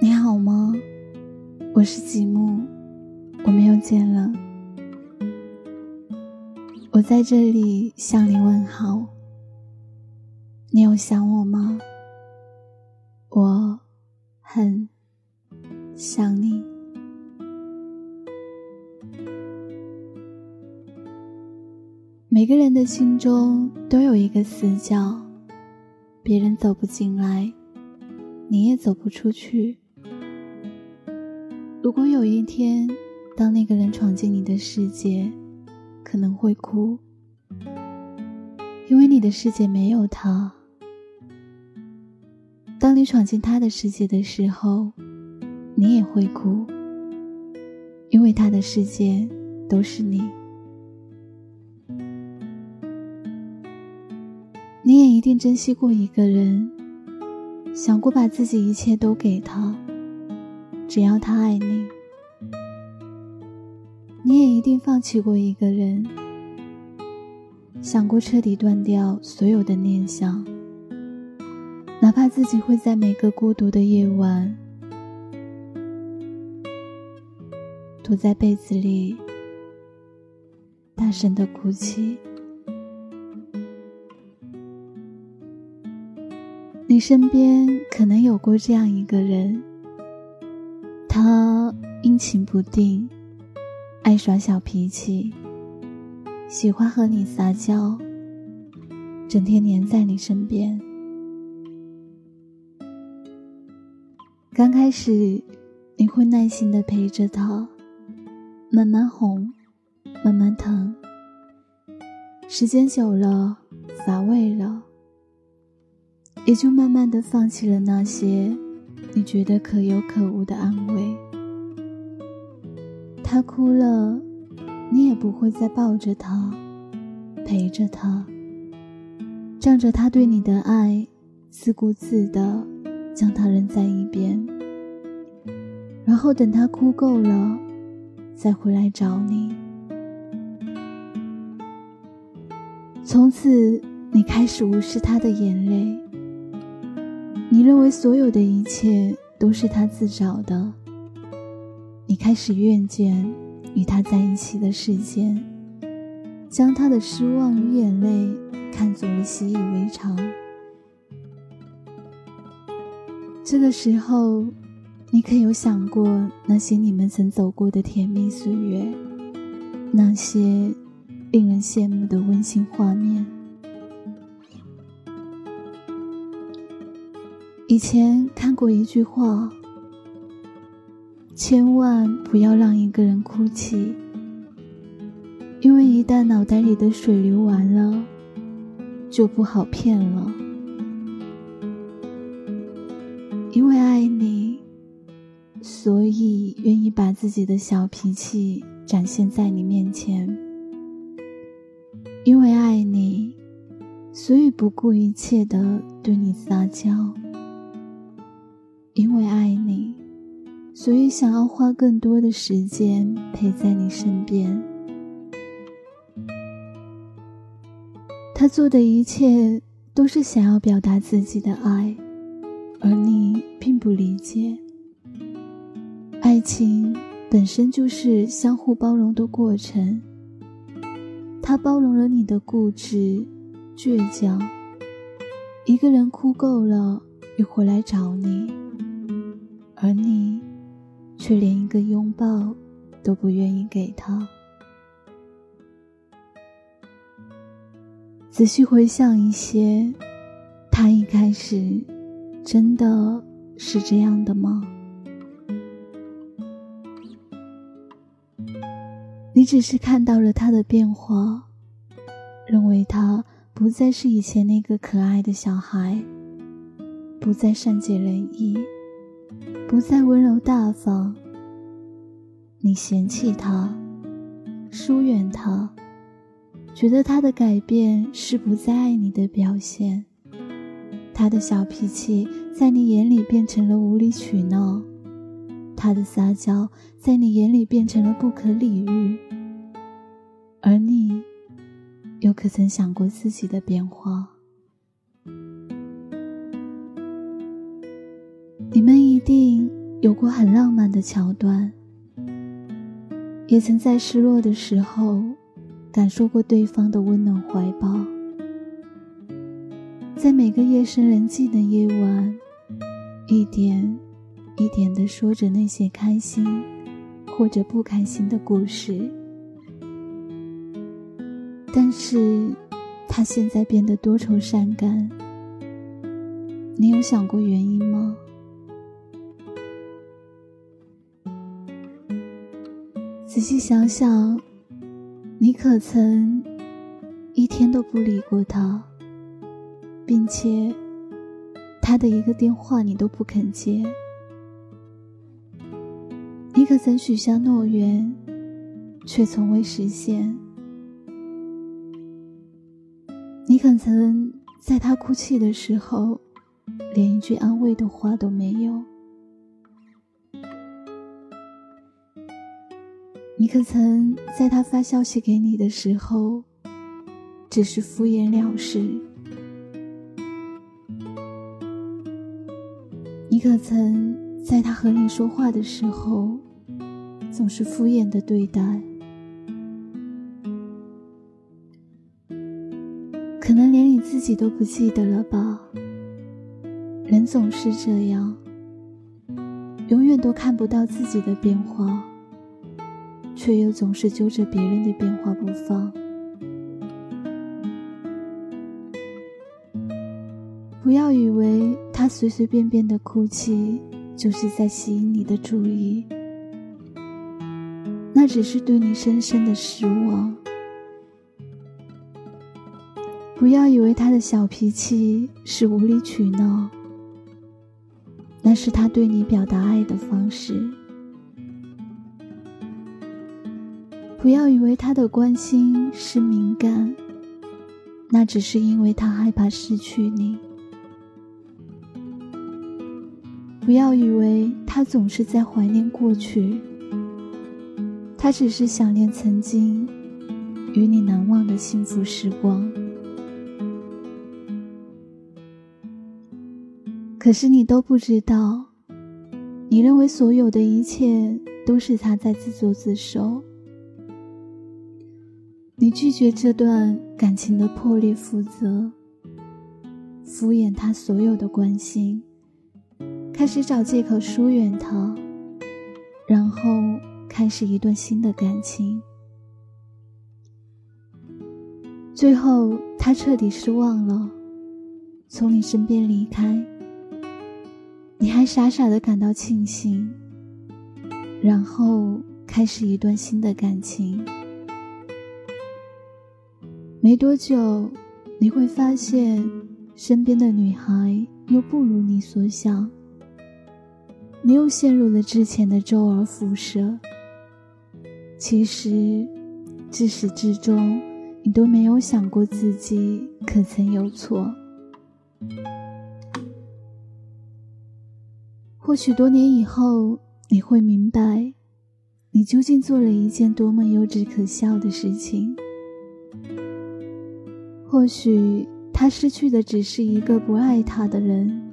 你好吗？我是吉木，我们又见了。我在这里向你问好。你有想我吗？我很想你。每个人的心中都有一个死角，别人走不进来，你也走不出去。如果有一天，当那个人闯进你的世界，可能会哭，因为你的世界没有他。当你闯进他的世界的时候，你也会哭，因为他的世界都是你。一定珍惜过一个人，想过把自己一切都给他，只要他爱你。你也一定放弃过一个人，想过彻底断掉所有的念想，哪怕自己会在每个孤独的夜晚，躲在被子里，大声的哭泣。你身边可能有过这样一个人，他阴晴不定。爱耍小脾气，喜欢和你撒娇，整天黏在你身边。刚开始，你会耐心的陪着他，慢慢哄，慢慢疼。时间久了，乏味了，也就慢慢的放弃了那些你觉得可有可无的安慰。他哭了，你也不会再抱着他，陪着他，仗着他对你的爱，自顾自的将他扔在一边，然后等他哭够了，再回来找你。从此，你开始无视他的眼泪，你认为所有的一切都是他自找的。你开始厌倦与他在一起的时间，将他的失望与眼泪看作了习以为常。这个时候，你可有想过那些你们曾走过的甜蜜岁月，那些令人羡慕的温馨画面？以前看过一句话。千万不要让一个人哭泣，因为一旦脑袋里的水流完了，就不好骗了。因为爱你，所以愿意把自己的小脾气展现在你面前；因为爱你，所以不顾一切的对你撒娇；因为爱你。所以，想要花更多的时间陪在你身边。他做的一切都是想要表达自己的爱，而你并不理解。爱情本身就是相互包容的过程。他包容了你的固执、倔强。一个人哭够了，又回来找你，而你。却连一个拥抱都不愿意给他。仔细回想一些，他一开始真的是这样的吗？你只是看到了他的变化，认为他不再是以前那个可爱的小孩，不再善解人意。不再温柔大方，你嫌弃他，疏远他，觉得他的改变是不再爱你的表现。他的小脾气在你眼里变成了无理取闹，他的撒娇在你眼里变成了不可理喻。而你，又可曾想过自己的变化？你们一定有过很浪漫的桥段，也曾在失落的时候感受过对方的温暖怀抱。在每个夜深人静的夜晚，一点一点的说着那些开心或者不开心的故事。但是，他现在变得多愁善感。你有想过原因吗？仔细想想，你可曾一天都不理过他，并且他的一个电话你都不肯接？你可曾许下诺言，却从未实现？你可曾在他哭泣的时候，连一句安慰的话都没有？你可曾在他发消息给你的时候，只是敷衍了事？你可曾在他和你说话的时候，总是敷衍的对待？可能连你自己都不记得了吧？人总是这样，永远都看不到自己的变化。却又总是揪着别人的变化不放。不要以为他随随便便的哭泣就是在吸引你的注意，那只是对你深深的失望。不要以为他的小脾气是无理取闹，那是他对你表达爱的方式。不要以为他的关心是敏感，那只是因为他害怕失去你。不要以为他总是在怀念过去，他只是想念曾经与你难忘的幸福时光。可是你都不知道，你认为所有的一切都是他在自作自受。拒绝这段感情的破裂，负责敷衍他所有的关心，开始找借口疏远他，然后开始一段新的感情。最后，他彻底失望了，从你身边离开，你还傻傻的感到庆幸，然后开始一段新的感情。没多久，你会发现，身边的女孩又不如你所想。你又陷入了之前的周而复始。其实，至始至终，你都没有想过自己可曾有错。或许多年以后，你会明白，你究竟做了一件多么幼稚可笑的事情。或许他失去的只是一个不爱他的人，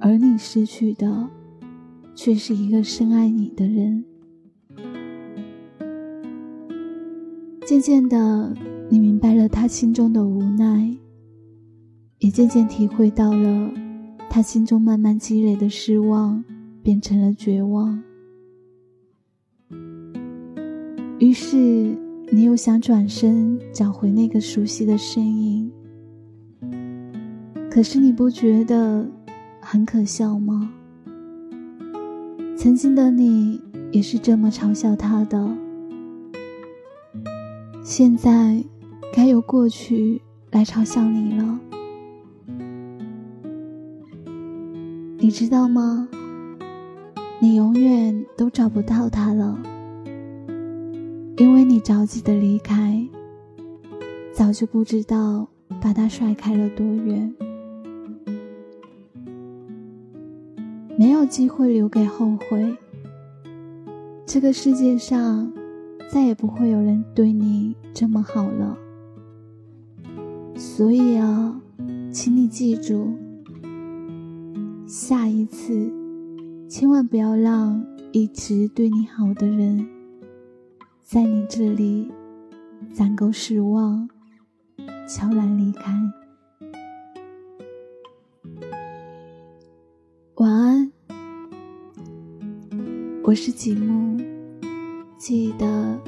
而你失去的，却是一个深爱你的人。渐渐的，你明白了他心中的无奈，也渐渐体会到了他心中慢慢积累的失望变成了绝望。于是。你又想转身找回那个熟悉的身影，可是你不觉得很可笑吗？曾经的你也是这么嘲笑他的，现在该由过去来嘲笑你了。你知道吗？你永远都找不到他了。因为你着急的离开，早就不知道把他甩开了多远，没有机会留给后悔。这个世界上再也不会有人对你这么好了，所以啊，请你记住，下一次千万不要让一直对你好的人，在你这里攒够失望，悄然离开。晚安，我是吉木，记得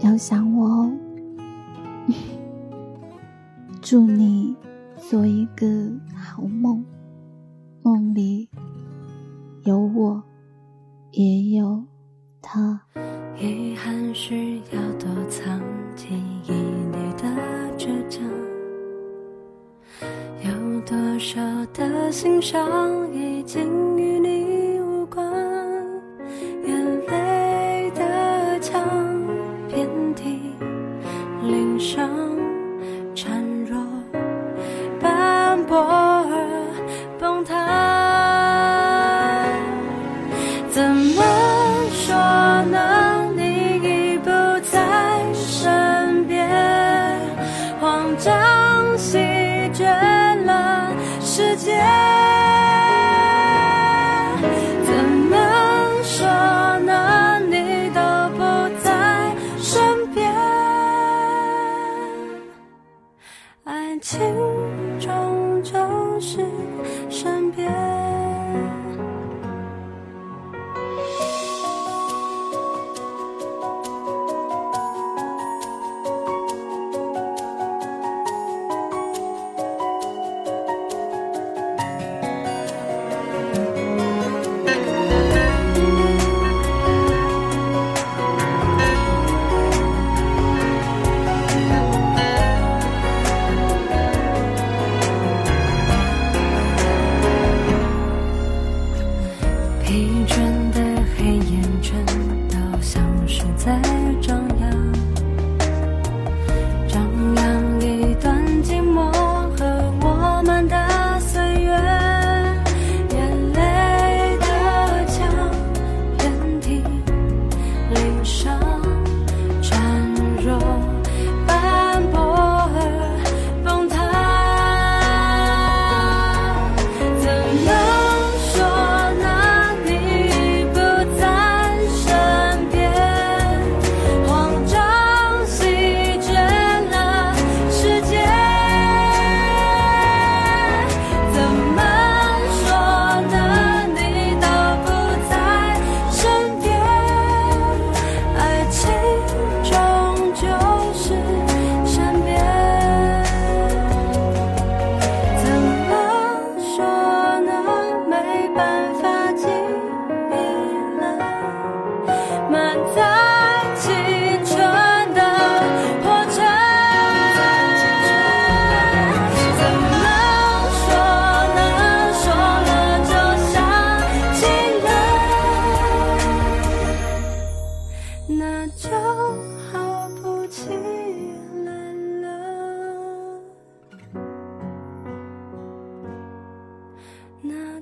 要想我哦。祝你做一个好梦，梦里有我，也有他。遗憾需要躲藏记忆里的倔强，有多少的心伤已经与你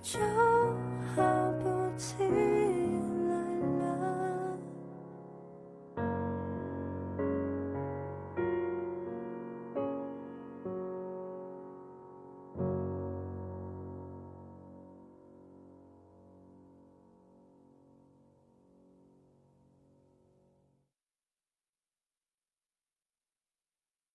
就好不起